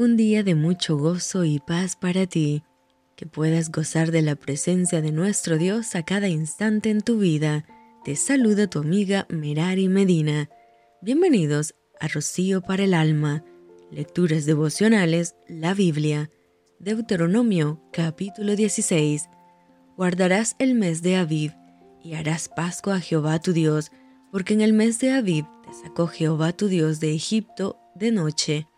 un día de mucho gozo y paz para ti, que puedas gozar de la presencia de nuestro Dios a cada instante en tu vida. Te saluda tu amiga Merari Medina. Bienvenidos a Rocío para el Alma, Lecturas Devocionales, la Biblia. Deuteronomio capítulo 16. Guardarás el mes de Aviv y harás Pascua a Jehová tu Dios, porque en el mes de Aviv te sacó Jehová tu Dios de Egipto de noche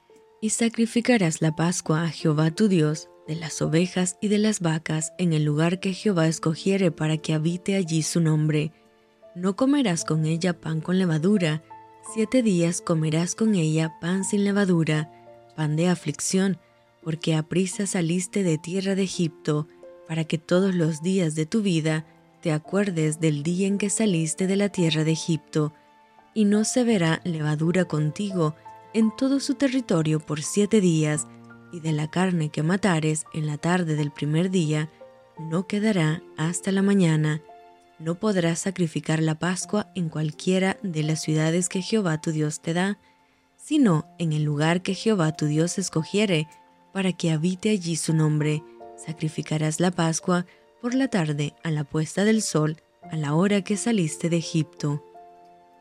y sacrificarás la Pascua a Jehová tu Dios de las ovejas y de las vacas en el lugar que Jehová escogiere para que habite allí su nombre. No comerás con ella pan con levadura, siete días comerás con ella pan sin levadura, pan de aflicción, porque a prisa saliste de tierra de Egipto, para que todos los días de tu vida te acuerdes del día en que saliste de la tierra de Egipto, y no se verá levadura contigo, en todo su territorio por siete días, y de la carne que matares en la tarde del primer día, no quedará hasta la mañana. No podrás sacrificar la Pascua en cualquiera de las ciudades que Jehová tu Dios te da, sino en el lugar que Jehová tu Dios escogiere, para que habite allí su nombre. Sacrificarás la Pascua por la tarde a la puesta del sol, a la hora que saliste de Egipto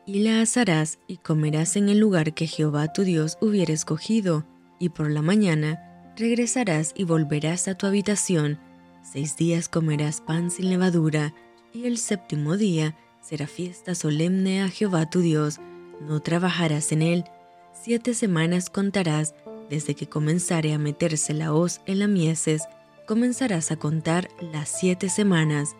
y la asarás y comerás en el lugar que Jehová tu Dios hubiera escogido, y por la mañana regresarás y volverás a tu habitación. Seis días comerás pan sin levadura, y el séptimo día será fiesta solemne a Jehová tu Dios, no trabajarás en él. Siete semanas contarás desde que comenzare a meterse la hoz en la mieses, comenzarás a contar las siete semanas,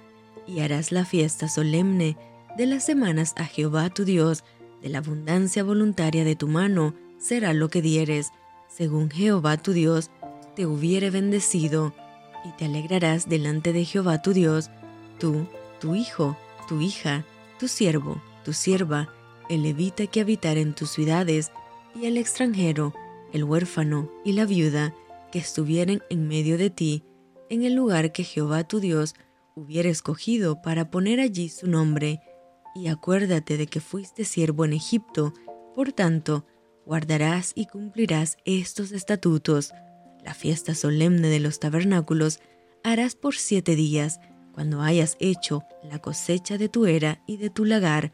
y harás la fiesta solemne de las semanas a Jehová tu Dios, de la abundancia voluntaria de tu mano será lo que dieres, según Jehová tu Dios te hubiere bendecido, y te alegrarás delante de Jehová tu Dios, tú, tu hijo, tu hija, tu siervo, tu sierva, el levita que habitara en tus ciudades, y el extranjero, el huérfano y la viuda, que estuvieren en medio de ti, en el lugar que Jehová tu Dios hubiera escogido para poner allí su nombre, y acuérdate de que fuiste siervo en Egipto, por tanto, guardarás y cumplirás estos estatutos. La fiesta solemne de los tabernáculos harás por siete días, cuando hayas hecho la cosecha de tu era y de tu lagar,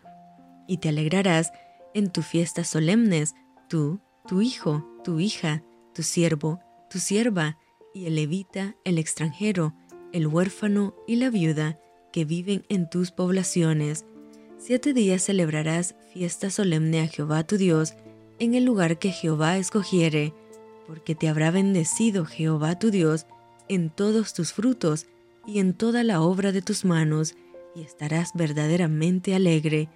y te alegrarás en tus fiestas solemnes, tú, tu hijo, tu hija, tu siervo, tu sierva, y el levita, el extranjero, el huérfano y la viuda, que viven en tus poblaciones, Siete días celebrarás fiesta solemne a Jehová tu Dios en el lugar que Jehová escogiere, porque te habrá bendecido Jehová tu Dios en todos tus frutos y en toda la obra de tus manos, y estarás verdaderamente alegre.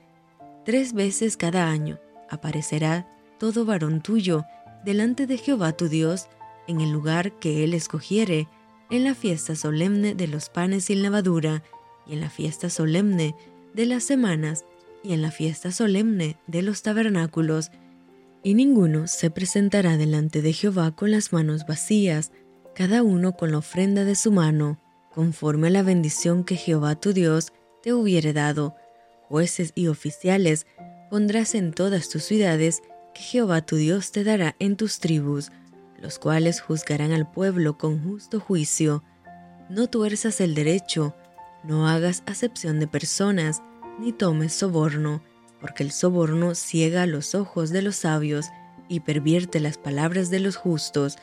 Tres veces cada año aparecerá todo varón tuyo delante de Jehová tu Dios en el lugar que él escogiere, en la fiesta solemne de los panes sin levadura, y en la fiesta solemne de las semanas y en la fiesta solemne de los tabernáculos, y ninguno se presentará delante de Jehová con las manos vacías, cada uno con la ofrenda de su mano, conforme a la bendición que Jehová tu Dios te hubiere dado. Jueces y oficiales pondrás en todas tus ciudades que Jehová tu Dios te dará en tus tribus, los cuales juzgarán al pueblo con justo juicio. No tuerzas el derecho, no hagas acepción de personas, ni tomes soborno, porque el soborno ciega los ojos de los sabios y pervierte las palabras de los justos.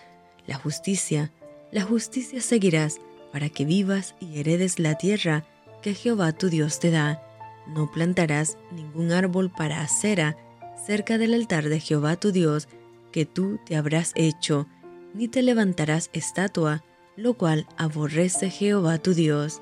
La justicia, la justicia seguirás, para que vivas y heredes la tierra que Jehová tu Dios te da. No plantarás ningún árbol para acera cerca del altar de Jehová tu Dios, que tú te habrás hecho, ni te levantarás estatua, lo cual aborrece Jehová tu Dios.